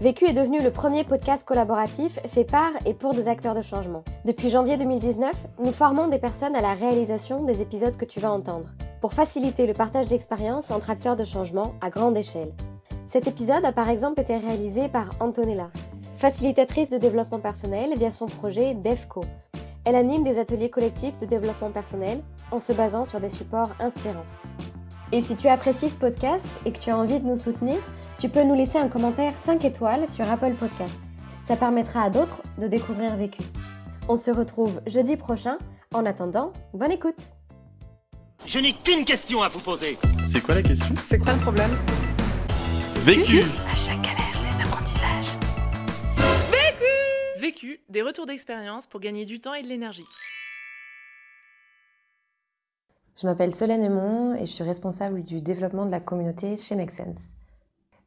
Vécu est devenu le premier podcast collaboratif fait par et pour des acteurs de changement. Depuis janvier 2019, nous formons des personnes à la réalisation des épisodes que tu vas entendre, pour faciliter le partage d'expériences entre acteurs de changement à grande échelle. Cet épisode a par exemple été réalisé par Antonella, facilitatrice de développement personnel via son projet DEFCO, elle anime des ateliers collectifs de développement personnel en se basant sur des supports inspirants. Et si tu apprécies ce podcast et que tu as envie de nous soutenir, tu peux nous laisser un commentaire 5 étoiles sur Apple Podcast. Ça permettra à d'autres de découvrir Vécu. On se retrouve jeudi prochain. En attendant, bonne écoute. Je n'ai qu'une question à vous poser. C'est quoi la question? C'est quoi le problème? Vécu À chaque galère, des apprentissages. Vécu, des retours d'expérience pour gagner du temps et de l'énergie. Je m'appelle Solène Aymon et je suis responsable du développement de la communauté chez Make Sense.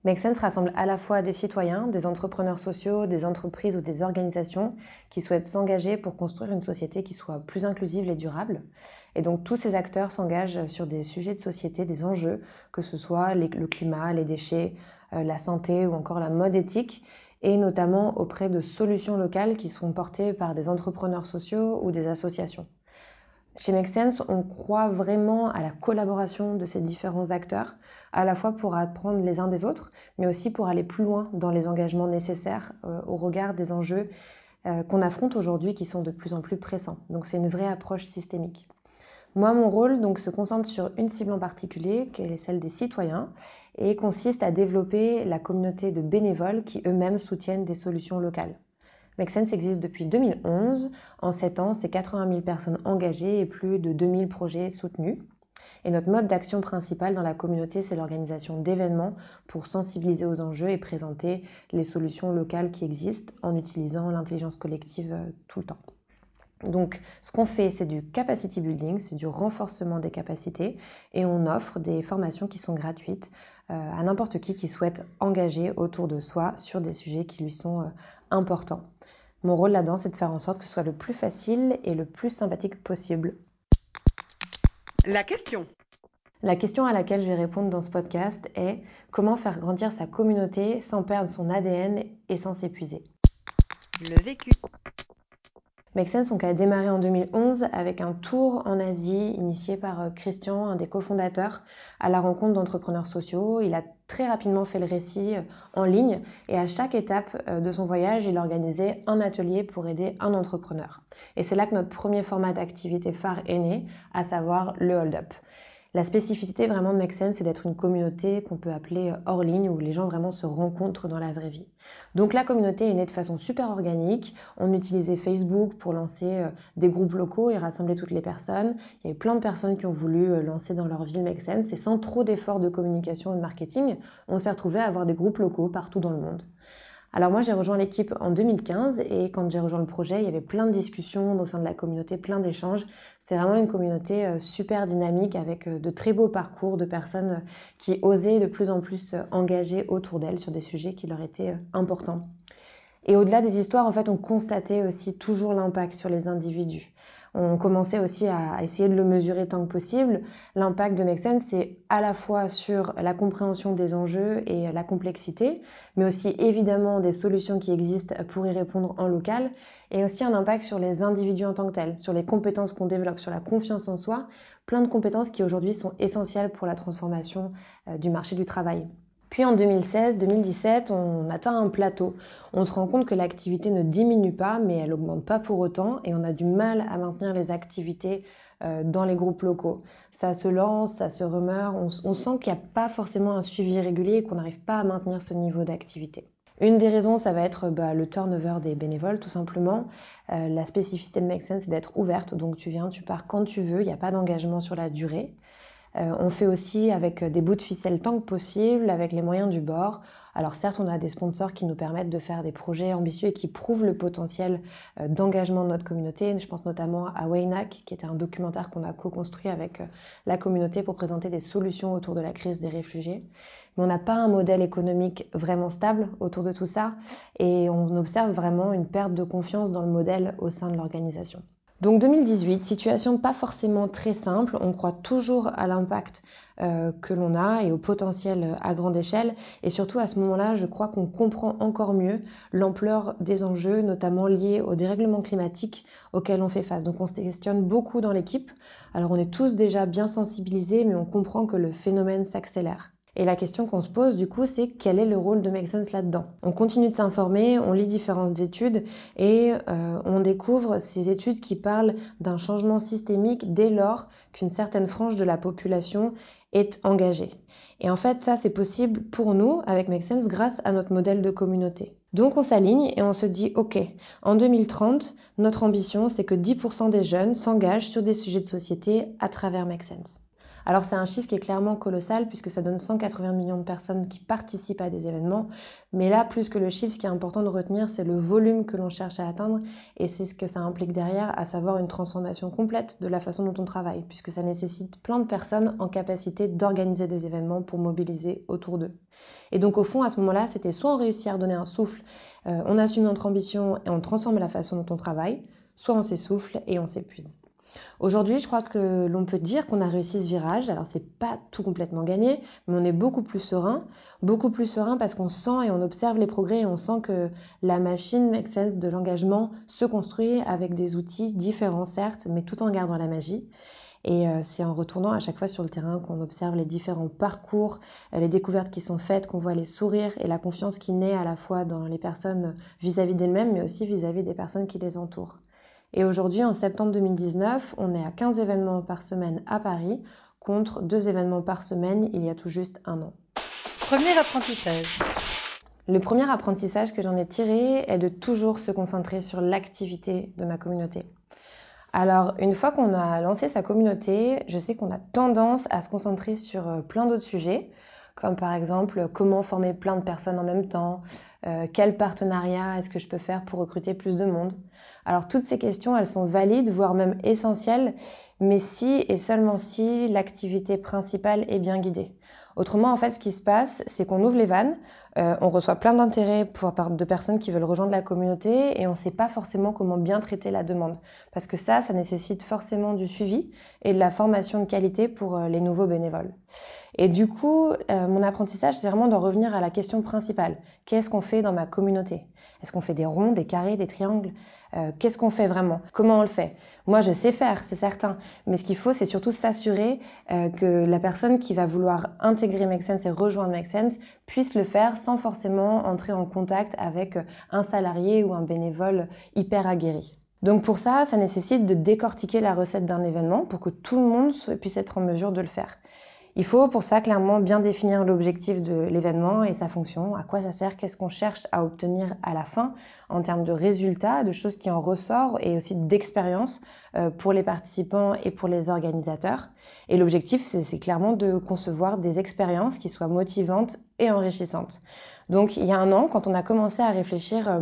Make Sense rassemble à la fois des citoyens, des entrepreneurs sociaux, des entreprises ou des organisations qui souhaitent s'engager pour construire une société qui soit plus inclusive et durable. Et donc tous ces acteurs s'engagent sur des sujets de société, des enjeux, que ce soit le climat, les déchets, euh, la santé ou encore la mode éthique et notamment auprès de solutions locales qui sont portées par des entrepreneurs sociaux ou des associations. Chez Make Sense, on croit vraiment à la collaboration de ces différents acteurs, à la fois pour apprendre les uns des autres, mais aussi pour aller plus loin dans les engagements nécessaires euh, au regard des enjeux euh, qu'on affronte aujourd'hui qui sont de plus en plus pressants. Donc c'est une vraie approche systémique. Moi, mon rôle donc, se concentre sur une cible en particulier, qui est celle des citoyens, et consiste à développer la communauté de bénévoles qui eux-mêmes soutiennent des solutions locales. Make Sense existe depuis 2011. En 7 ans, c'est 80 000 personnes engagées et plus de 2000 projets soutenus. Et notre mode d'action principal dans la communauté, c'est l'organisation d'événements pour sensibiliser aux enjeux et présenter les solutions locales qui existent en utilisant l'intelligence collective euh, tout le temps. Donc, ce qu'on fait, c'est du capacity building, c'est du renforcement des capacités, et on offre des formations qui sont gratuites euh, à n'importe qui qui souhaite engager autour de soi sur des sujets qui lui sont euh, importants. Mon rôle là-dedans, c'est de faire en sorte que ce soit le plus facile et le plus sympathique possible. La question. La question à laquelle je vais répondre dans ce podcast est comment faire grandir sa communauté sans perdre son ADN et sans s'épuiser? Le vécu. Sense a démarré en 2011 avec un tour en Asie initié par euh, Christian, un des cofondateurs, à la rencontre d'entrepreneurs sociaux. Il a très rapidement fait le récit euh, en ligne et à chaque étape euh, de son voyage, il organisait un atelier pour aider un entrepreneur. Et c'est là que notre premier format d'activité phare est né, à savoir le Hold Up. La spécificité vraiment de Make c'est d'être une communauté qu'on peut appeler hors ligne, où les gens vraiment se rencontrent dans la vraie vie. Donc la communauté est née de façon super organique. On utilisait Facebook pour lancer euh, des groupes locaux et rassembler toutes les personnes. Il y avait plein de personnes qui ont voulu euh, lancer dans leur ville Make Sense et sans trop d'efforts de communication et de marketing, on s'est retrouvé à avoir des groupes locaux partout dans le monde. Alors moi j'ai rejoint l'équipe en 2015 et quand j'ai rejoint le projet, il y avait plein de discussions au sein de la communauté, plein d'échanges. C'est vraiment une communauté euh, super dynamique avec euh, de très beaux parcours de personnes euh, qui osaient de plus en plus engager autour d'elles sur des sujets qui leur étaient importants. Et au-delà des histoires, en fait, on constatait aussi toujours l'impact sur les individus on commençait aussi à essayer de le mesurer tant que possible. L'impact de Make Sense, c'est à la fois sur la compréhension des enjeux et la complexité, mais aussi évidemment des solutions qui existent pour y répondre en local, et aussi un impact sur les individus en tant que tels, sur les compétences qu'on développe, sur la confiance en soi, plein de compétences qui aujourd'hui sont essentielles pour la transformation euh, du marché du travail. Puis en 2016-2017, on atteint un plateau. On se rend compte que l'activité ne diminue pas, mais elle augmente pas pour autant, et on a du mal à maintenir les activités euh, dans les groupes locaux. Ça se lance, ça se remeurt, on, sent qu'il n'y a pas forcément un suivi régulier et qu'on n'arrive pas à maintenir ce niveau d'activité. Une des raisons, ça va être bah, le turnover des bénévoles, tout simplement. Euh, la spécificité de Make Sense, c'est d'être ouverte, donc tu viens, tu pars quand tu veux, il n'y a pas d'engagement sur la durée. Euh, on fait aussi avec des bouts de ficelle tant que possible, avec les moyens du bord. Alors certes, on a des sponsors qui nous permettent de faire des projets ambitieux et qui prouvent le potentiel euh, d'engagement de notre communauté. Je pense notamment à Waynac, qui était un documentaire qu'on a co-construit avec euh, la communauté pour présenter des solutions autour de la crise des réfugiés. Mais on n'a pas un modèle économique vraiment stable autour de tout ça et on observe vraiment une perte de confiance dans le modèle au sein de l'organisation. Donc 2018, situation pas forcément très simple, on croit toujours à l'impact euh, que l'on a et au potentiel à grande échelle. Et surtout à ce moment-là, je crois qu'on comprend encore mieux l'ampleur des enjeux, notamment liés au dérèglement climatique auquel on fait face. Donc on se questionne beaucoup dans l'équipe. Alors on est tous déjà bien sensibilisés, mais on comprend que le phénomène s'accélère. Et la question qu'on se pose du coup, c'est quel est le rôle de Make Sense là-dedans? On continue de s'informer, on lit différentes études et euh, on découvre ces études qui parlent d'un changement systémique dès lors qu'une certaine frange de la population est engagée. Et en fait, ça, c'est possible pour nous avec Make Sense grâce à notre modèle de communauté. Donc on s'aligne et on se dit, OK, en 2030, notre ambition, c'est que 10% des jeunes s'engagent sur des sujets de société à travers Make Sense. Alors c'est un chiffre qui est clairement colossal puisque ça donne 180 millions de personnes qui participent à des événements. Mais là, plus que le chiffre, ce qui est important de retenir, c'est le volume que l'on cherche à atteindre et c'est ce que ça implique derrière, à savoir une transformation complète de la façon dont on travaille puisque ça nécessite plein de personnes en capacité d'organiser des événements pour mobiliser autour d'eux. Et donc au fond, à ce moment-là, c'était soit on réussit à redonner un souffle, euh, on assume notre ambition et on transforme la façon dont on travaille, soit on s'essouffle et on s'épuise. Aujourd'hui, je crois que l'on peut dire qu'on a réussi ce virage. Alors, c'est pas tout complètement gagné, mais on est beaucoup plus serein. Beaucoup plus serein parce qu'on sent et on observe les progrès et on sent que la machine Make Sense de l'engagement se construit avec des outils différents, certes, mais tout en gardant la magie. Et euh, c'est en retournant à chaque fois sur le terrain qu'on observe les différents parcours, euh, les découvertes qui sont faites, qu'on voit les sourires et la confiance qui naît à la fois dans les personnes vis-à-vis d'elles-mêmes, mais aussi vis à -vis des personnes qui les entourent. Et aujourd'hui, en septembre 2019, on est à 15 événements par semaine à Paris, contre 2 événements par semaine il y a tout juste un an. Premier apprentissage. Le premier apprentissage que j'en ai tiré est de toujours se concentrer sur l'activité de ma communauté. Alors, une fois qu'on a lancé sa communauté, je sais qu'on a tendance à se concentrer sur euh, plein d'autres sujets, comme par exemple comment former plein de personnes en même temps, euh, quel partenariat est-ce que je peux faire pour recruter plus de monde. Alors toutes ces questions, elles sont valides, voire même essentielles, mais si et seulement si l'activité principale est bien guidée. Autrement, en fait, ce qui se passe, c'est qu'on ouvre les vannes, euh, on reçoit plein d'intérêts de personnes qui veulent rejoindre la communauté et on ne sait pas forcément comment bien traiter la demande. Parce que ça, ça nécessite forcément du suivi et de la formation de qualité pour euh, les nouveaux bénévoles. Et du coup, euh, mon apprentissage, c'est vraiment d'en revenir à la question principale. Qu'est-ce qu'on fait dans ma communauté? Est-ce qu'on fait des ronds, des carrés, des triangles? Euh, Qu'est-ce qu'on fait vraiment? Comment on le fait? Moi, je sais faire, c'est certain. Mais ce qu'il faut, c'est surtout s'assurer euh, que la personne qui va vouloir intégrer Make et rejoindre Make puisse le faire sans forcément entrer en contact avec un salarié ou un bénévole hyper aguerri. Donc pour ça, ça nécessite de décortiquer la recette d'un événement pour que tout le monde puisse être en mesure de le faire. Il faut pour ça clairement bien définir l'objectif de l'événement et sa fonction, à quoi ça sert, qu'est-ce qu'on cherche à obtenir à la fin en termes de résultats, de choses qui en ressortent et aussi d'expérience euh, pour les participants et pour les organisateurs. Et l'objectif, c'est clairement de concevoir des expériences qui soient motivantes et enrichissantes. Donc il y a un an, quand on a commencé à réfléchir euh,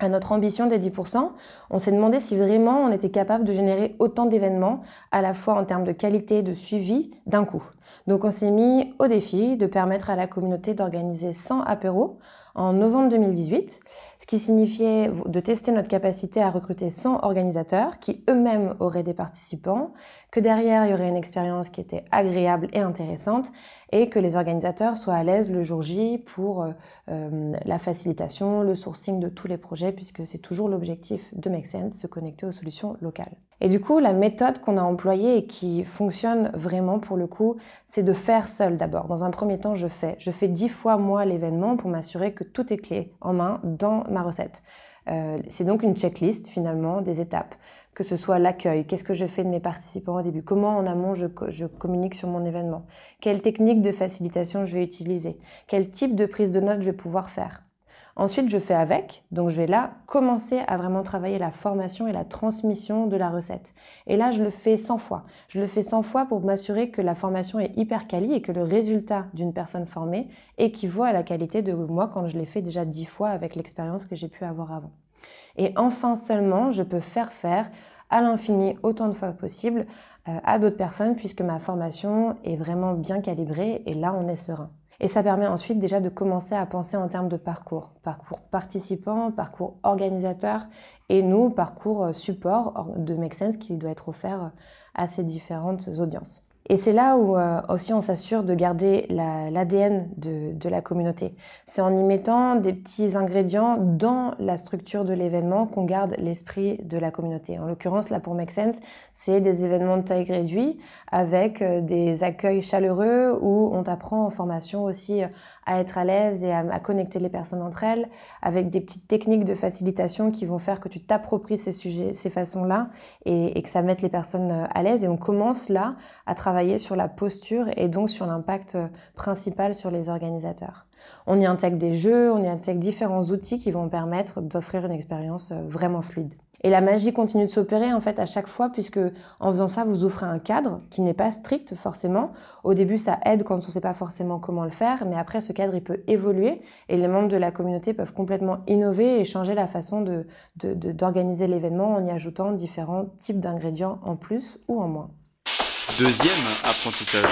à notre ambition des 10%, on s'est demandé si vraiment on était capable de générer autant d'événements, à la fois en termes de qualité et de suivi, d'un coup. Donc on s'est mis au défi de permettre à la communauté d'organiser 100 apéros en novembre 2018, ce qui signifiait de tester notre capacité à recruter 100 organisateurs qui eux-mêmes auraient des participants, que derrière il y aurait une expérience qui était agréable et intéressante et que les organisateurs soient à l'aise le jour J pour euh, euh, la facilitation, le sourcing de tous les projets puisque c'est toujours l'objectif de Make Sense, se connecter aux solutions locales. Et du coup, la méthode qu'on a employée et qui fonctionne vraiment pour le coup, c'est de faire seul d'abord. Dans un premier temps, je fais. Je fais dix fois moi l'événement pour m'assurer que tout est clé en main dans recette. Euh, c'est donc une checklist finalement des étapes, que ce soit l'accueil, qu'est-ce que je fais de mes participants au début, comment en amont je, je communique sur mon événement, quelle technique de facilitation je vais utiliser, quel type de prise de notes je vais pouvoir faire. Ensuite, je fais avec. Donc, je vais là commencer à vraiment travailler la formation et la transmission de la recette. Et là, je le fais 100 fois. Je le fais 100 fois pour m'assurer que la formation est hyper quali et que le résultat d'une personne formée équivaut à la qualité de moi quand je l'ai fait déjà 10 fois avec l'expérience que j'ai pu avoir avant. Et enfin seulement, je peux faire faire à l'infini autant de fois possible euh, à d'autres personnes puisque ma formation est vraiment bien calibrée et là, on est serein. Et ça permet ensuite déjà de commencer à penser en termes de parcours. Parcours participant, parcours organisateur et nous, parcours support de Make Sense qui doit être offert à ces différentes audiences. Et c'est là où euh, aussi on s'assure de garder l'ADN de, de, la communauté. C'est en y mettant des petits ingrédients dans la structure de l'événement qu'on garde l'esprit de la communauté. En l'occurrence, là pour Make Sense, c'est des événements de taille réduite avec euh, des accueils chaleureux où on t'apprend en formation aussi euh, à être à l'aise et à, connecter les personnes entre elles, avec des petites techniques de facilitation qui vont faire que tu t'appropries ces sujets, ces façons-là et, et que ça mette les personnes à l'aise. Et on commence là à travailler travailler sur la posture et donc sur l'impact euh, principal sur les organisateurs. On y intègre des jeux, on y intègre différents outils qui vont permettre d'offrir une expérience euh, vraiment fluide. Et la magie continue de s'opérer en fait à chaque fois puisque en faisant ça, vous offrez un cadre qui n'est pas strict forcément. Au début, ça aide quand on ne sait pas forcément comment le faire, mais après, ce cadre, il peut évoluer et les membres de la communauté peuvent complètement innover et changer la façon de, d'organiser l'événement en y ajoutant différents types d'ingrédients en plus ou en moins. Deuxième apprentissage.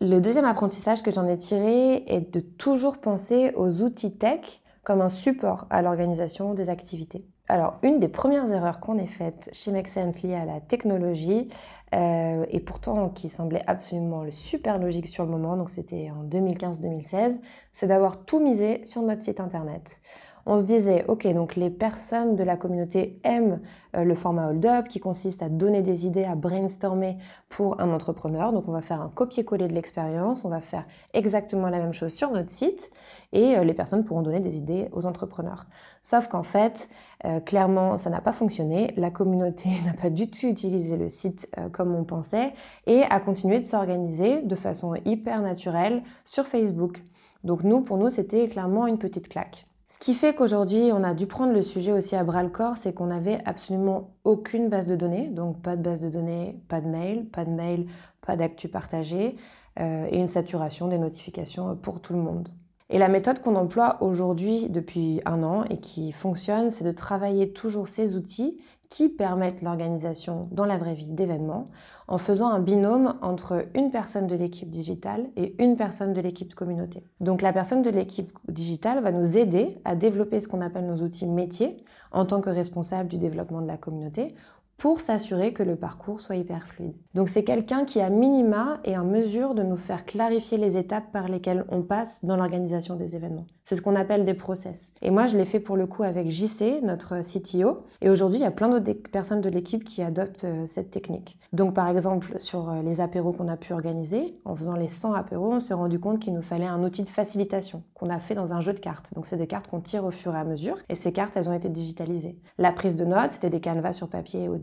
Le deuxième apprentissage que j'en ai tiré est de toujours penser aux outils tech comme un support à l'organisation des activités. Alors, une des premières erreurs qu'on ait faites chez Make Sense liées à la technologie, euh, et pourtant qui semblait absolument super logique sur le moment, donc c'était en 2015-2016, c'est d'avoir tout misé sur notre site internet on se disait, ok, donc les personnes de la communauté aiment euh, le format hold up qui consiste à donner des idées, à brainstormer pour un entrepreneur. Donc on va faire un copier-coller de l'expérience, on va faire exactement la même chose sur notre site et euh, les personnes pourront donner des idées aux entrepreneurs. Sauf qu'en fait, euh, clairement, ça n'a pas fonctionné. La communauté n'a pas du tout utilisé le site comme on pensait et a continué de s'organiser de façon hyper naturelle sur Facebook. Donc nous, pour nous, c'était clairement une petite claque. Ce qui fait qu'aujourd'hui, on a dû prendre le sujet aussi à bras le corps, c'est qu'on n'avait absolument aucune base de données, donc pas de base de données, pas de mail, pas de mail, pas d'actu partagé, euh, et une saturation des notifications pour tout le monde. Et la méthode qu'on emploie aujourd'hui depuis un an et qui fonctionne, c'est de travailler toujours ces outils qui permettent l'organisation dans la vraie vie d'événements en faisant un binôme entre une personne de l'équipe digitale et une personne de l'équipe communauté. Donc la personne de l'équipe digitale va nous aider à développer ce qu'on appelle nos outils métiers en tant que responsable du développement de la communauté pour s'assurer que le parcours soit hyper fluide. Donc c'est quelqu'un qui à minima est en mesure de nous faire clarifier les étapes par lesquelles on passe dans l'organisation des événements. C'est ce qu'on appelle des process. Et moi je l'ai fait pour le coup avec JC, notre CTO, et aujourd'hui il y a plein d'autres personnes de l'équipe qui adoptent euh, cette technique. Donc par exemple sur euh, les apéros qu'on a pu organiser, en faisant les 100 apéros, on s'est rendu compte qu'il nous fallait un outil de facilitation qu'on a fait dans un jeu de cartes. Donc c'est des cartes qu'on tire au fur et à mesure et ces cartes elles ont été digitalisées. La prise de notes, c'était des canevas sur papier au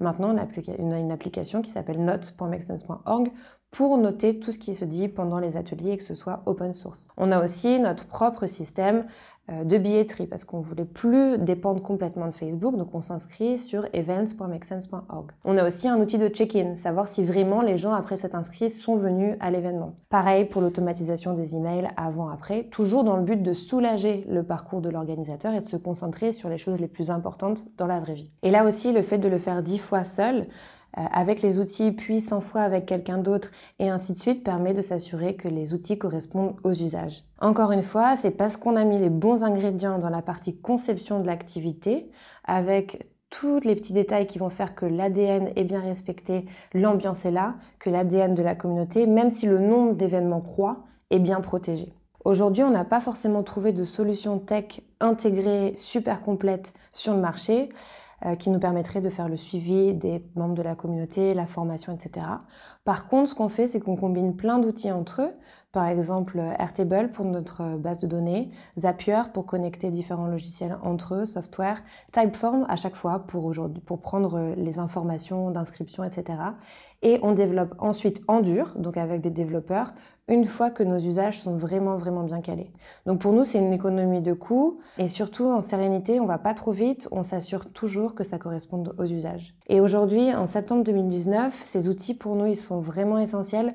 Maintenant, on a une application qui s'appelle notes.makesense.org pour noter tout ce qui se dit pendant les ateliers et que ce soit open source. On a aussi notre propre système de billetterie parce qu'on voulait plus dépendre complètement de Facebook, donc on s'inscrit sur events.makesense.org. On a aussi un outil de check-in, savoir si vraiment les gens après cet inscrit sont venus à l'événement. Pareil pour l'automatisation des emails avant-après, toujours dans le but de soulager le parcours de l'organisateur et de se concentrer sur les choses les plus importantes dans la vraie vie. Et là aussi, le fait de le faire dix fois seul, euh, avec les outils, puis 100 fois avec quelqu'un d'autre, et ainsi de suite, permet de s'assurer que les outils correspondent aux usages. Encore une fois, c'est parce qu'on a mis les bons ingrédients dans la partie conception de l'activité, avec tous les petits détails qui vont faire que l'ADN est bien respecté, l'ambiance est là, que l'ADN de la communauté, même si le nombre d'événements croît, est bien protégé. Aujourd'hui, on n'a pas forcément trouvé de solution tech intégrée super complète sur le marché. Euh, qui nous permettrait de faire le suivi des membres de la communauté, la formation, etc. Par contre, ce qu'on fait, c'est qu'on combine plein d'outils entre eux par exemple Airtable pour notre base de données, Zapier pour connecter différents logiciels entre eux, software, Typeform à chaque fois pour, prendre les informations d'inscription, etc. Et on développe ensuite en dur, donc avec des développeurs, une fois que nos usages sont vraiment vraiment bien calés. Donc pour nous, c'est une économie de coûts et surtout en sérénité, on va pas trop vite, on s'assure toujours que ça corresponde aux usages. Et aujourd'hui, en septembre 2019, ces outils pour nous, ils sont vraiment essentiels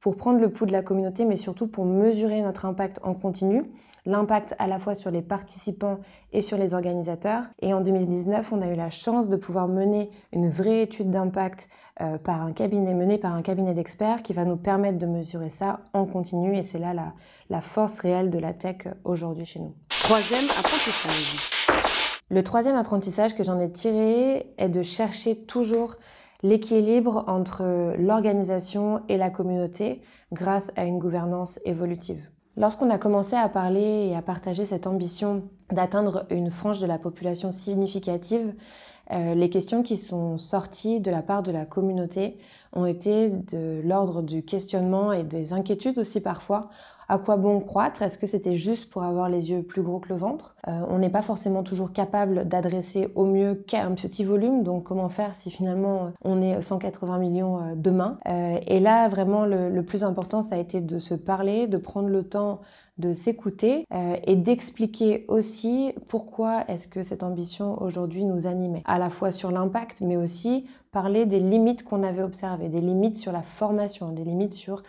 pour prendre le pouls de la communauté, mais surtout pour mesurer notre impact en continu l'impact à la fois sur les participants et sur les organisateurs. Et en 2019, on a eu la chance de pouvoir mener une vraie étude d'impact euh, par un cabinet, menée par un cabinet d'experts qui va nous permettre de mesurer ça en continu. Et c'est là la, la force réelle de la tech aujourd'hui chez nous. Troisième apprentissage. Le troisième apprentissage que j'en ai tiré est de chercher toujours l'équilibre entre l'organisation et la communauté grâce à une gouvernance évolutive. Lorsqu'on a commencé à parler et à partager cette ambition d'atteindre une frange de la population significative, euh, les questions qui sont sorties de la part de la communauté ont été de l'ordre du questionnement et des inquiétudes aussi parfois à quoi bon croître? Est-ce que c'était juste pour avoir les yeux plus gros que le ventre? Euh, On n'est pas forcément toujours capable d'adresser au mieux qu'un petit volume, donc comment faire si finalement euh, on est 180 millions euh, demain? Et là, vraiment, le, le, plus important, ça a été de se parler, de prendre le temps de s'écouter et d'expliquer aussi pourquoi est-ce que cette ambition aujourd'hui nous animait, à la fois sur l'impact, mais aussi parler des limites qu'on avait observées, des limites sur la formation, des limites sur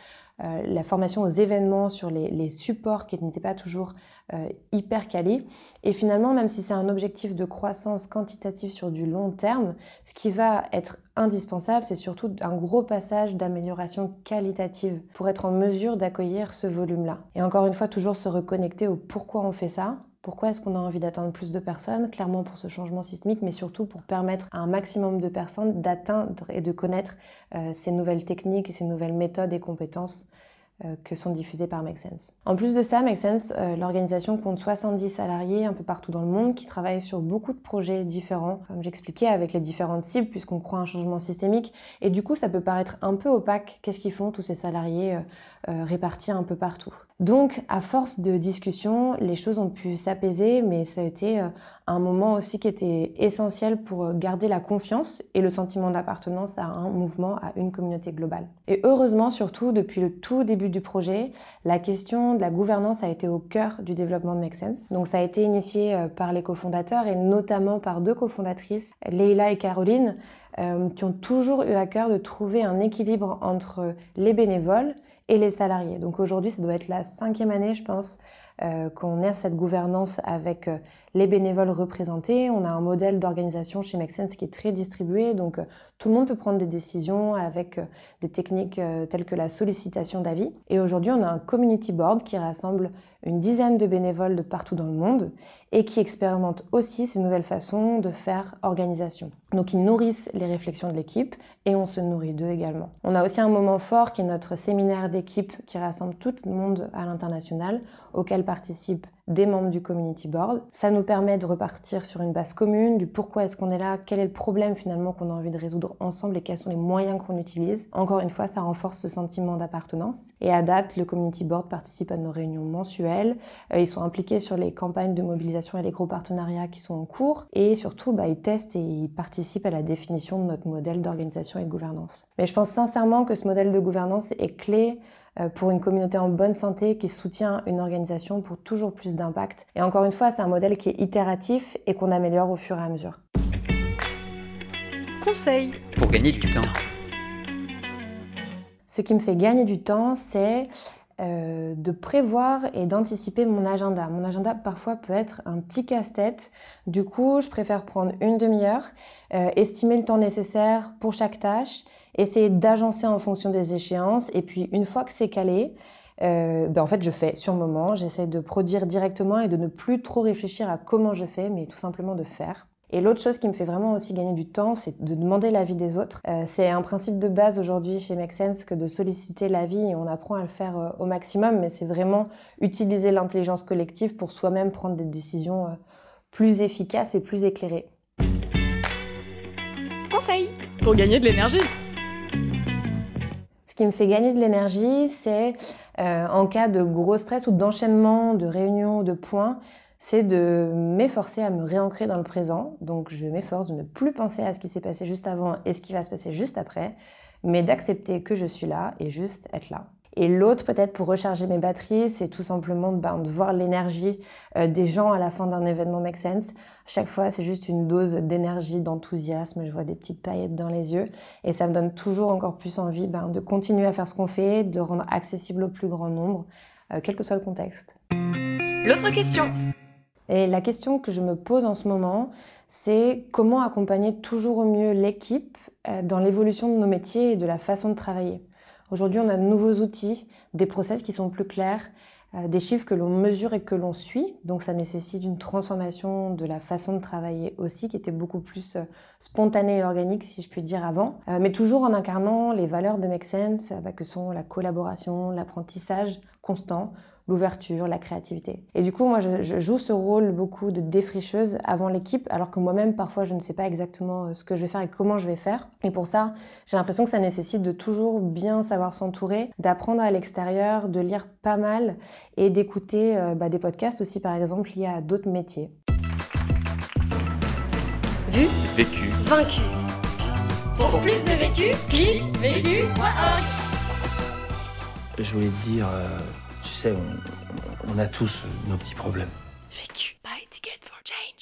euh, la formation aux événements, sur les, supports qui n'étaient pas toujours euh, hyper calés. Et finalement, même si c'est un objectif de croissance quantitative sur du long terme, ce qui va être indispensable, c'est surtout un gros passage d'amélioration qualitative pour être en mesure d'accueillir ce volume-là. Et encore une fois, toujours se reconnecter au pourquoi on fait ça, pourquoi est-ce qu'on a envie d'atteindre plus de personnes Clairement pour ce changement sismique, mais surtout pour permettre à un maximum de personnes d'atteindre et de connaître euh, ces nouvelles techniques, ces nouvelles méthodes et compétences que sont diffusées par Make Sense. En plus de ça, Make Sense, euh, l'organisation compte 70 salariés un peu partout dans le monde qui travaillent sur beaucoup de projets différents, comme j'expliquais, avec les différentes cibles, puisqu'on croit un changement systémique. Et du coup, ça peut paraître un peu opaque. Qu'est-ce qu'ils font tous ces salariés euh, répartis un peu partout? Donc, à force de discussion, les choses ont pu s'apaiser, mais ça a été euh, un moment aussi qui était essentiel pour euh, garder la confiance et le sentiment d'appartenance à un mouvement, à une communauté globale. Et heureusement, surtout, depuis le tout début du projet, la question de la gouvernance a été au cœur du développement de Make Sense. Donc, ça a été initié euh, par les cofondateurs et notamment par deux cofondatrices, Leila et Caroline, qui ont toujours eu à cœur de trouver un équilibre entre les bénévoles et les salariés. Donc aujourd'hui, ça doit être la cinquième année, je pense, euh, qu'on ait cette gouvernance avec euh, les bénévoles représentés. On a un modèle d'organisation chez Make Sense qui est très distribué, donc euh, tout le monde peut prendre des décisions avec des techniques telles que la sollicitation d'avis. Et aujourd'hui, on a un community board qui rassemble une dizaine de bénévoles de partout dans le monde et qui expérimentent aussi ces nouvelles façons de faire organisation. Donc ils nourrissent les réflexions de l'équipe et on se nourrit d'eux également. On a aussi un moment fort qui est notre séminaire d'équipe qui rassemble tout le monde à l'international auquel participent des membres du community board. Ça nous permet de repartir sur une base commune du pourquoi est-ce qu'on est là, quel est le problème finalement qu'on a envie de résoudre ensemble et quels sont les moyens qu'on utilise. Encore une fois, ça renforce ce sentiment d'appartenance. Et à date, le community board participe à nos réunions mensuelles. Euh, ils sont impliqués sur les campagnes de mobilisation et les gros partenariats qui sont en cours. Et surtout, bah, ils testent et ils participent à la définition de notre modèle d'organisation et de gouvernance. Mais je pense sincèrement que ce modèle de gouvernance est clé pour une communauté en bonne santé qui soutient une organisation pour toujours plus d'impact. Et encore une fois, c'est un modèle qui est itératif et qu'on améliore au fur et à mesure. Conseil pour gagner du temps. Ce qui me fait gagner du temps, c'est euh, de prévoir et d'anticiper mon agenda. Mon agenda parfois peut être un petit casse-tête. Du coup, je préfère prendre une demi-heure, euh, estimer le temps nécessaire pour chaque tâche essayer d'agencer en fonction des échéances. Et puis une fois que c'est calé, euh, ben en fait, je fais sur le moment. J'essaie de produire directement et de ne plus trop réfléchir à comment je fais, mais tout simplement de faire. Et l'autre chose qui me fait vraiment aussi gagner du temps, c'est de demander l'avis des autres. Euh, c'est un principe de base aujourd'hui chez Make Sense que de solliciter l'avis et on apprend à le faire euh, au maximum, mais c'est vraiment utiliser l'intelligence collective pour soi-même prendre des décisions plus efficaces et plus éclairées. Conseil pour gagner de l'énergie qui me fait gagner de l'énergie, c'est euh, en cas de gros stress ou d'enchaînement, de réunions, de points, c'est de m'efforcer à me réancrer dans le présent. Donc je m'efforce de ne plus penser à ce qui s'est passé juste avant et ce qui va se passer juste après, mais d'accepter que je suis là et juste être là. Et l'autre, peut-être pour recharger mes batteries, c'est tout simplement ben, de voir l'énergie euh, des gens à la fin d'un événement Make Sense. Chaque fois, c'est juste une dose d'énergie, d'enthousiasme. Je vois des petites paillettes dans les yeux. Et ça me donne toujours encore plus envie ben, de continuer à faire ce qu'on fait, de rendre accessible au plus grand nombre, euh, quel que soit le contexte. L'autre question. Et la question que je me pose en ce moment, c'est comment accompagner toujours au mieux l'équipe euh, dans l'évolution de nos métiers et de la façon de travailler. Aujourd'hui, on a de nouveaux outils, des process qui sont plus clairs, euh, des chiffres que l'on mesure et que l'on suit. Donc ça nécessite une transformation de la façon de travailler aussi, qui était beaucoup plus euh, spontanée et organique, si je puis dire, avant. Euh, mais toujours en incarnant les valeurs de Make Sense, bah, que sont la collaboration, l'apprentissage constant, l'ouverture, la créativité. Et du coup, moi, je, je, joue ce rôle beaucoup de défricheuse avant l'équipe, alors que moi-même, parfois, je ne sais pas exactement euh, ce que je vais faire et comment je vais faire. Et pour ça, j'ai l'impression que ça nécessite de toujours bien savoir s'entourer, d'apprendre à l'extérieur, de lire pas mal et d'écouter euh, bah, des podcasts aussi, par exemple, liés à d'autres métiers. Vu, Vécu. vaincu. Pour plus de vécu, clique vécu.org. Je voulais te dire, euh, sais, on, on a tous nos petits problèmes. Vécu by Ticket for Change.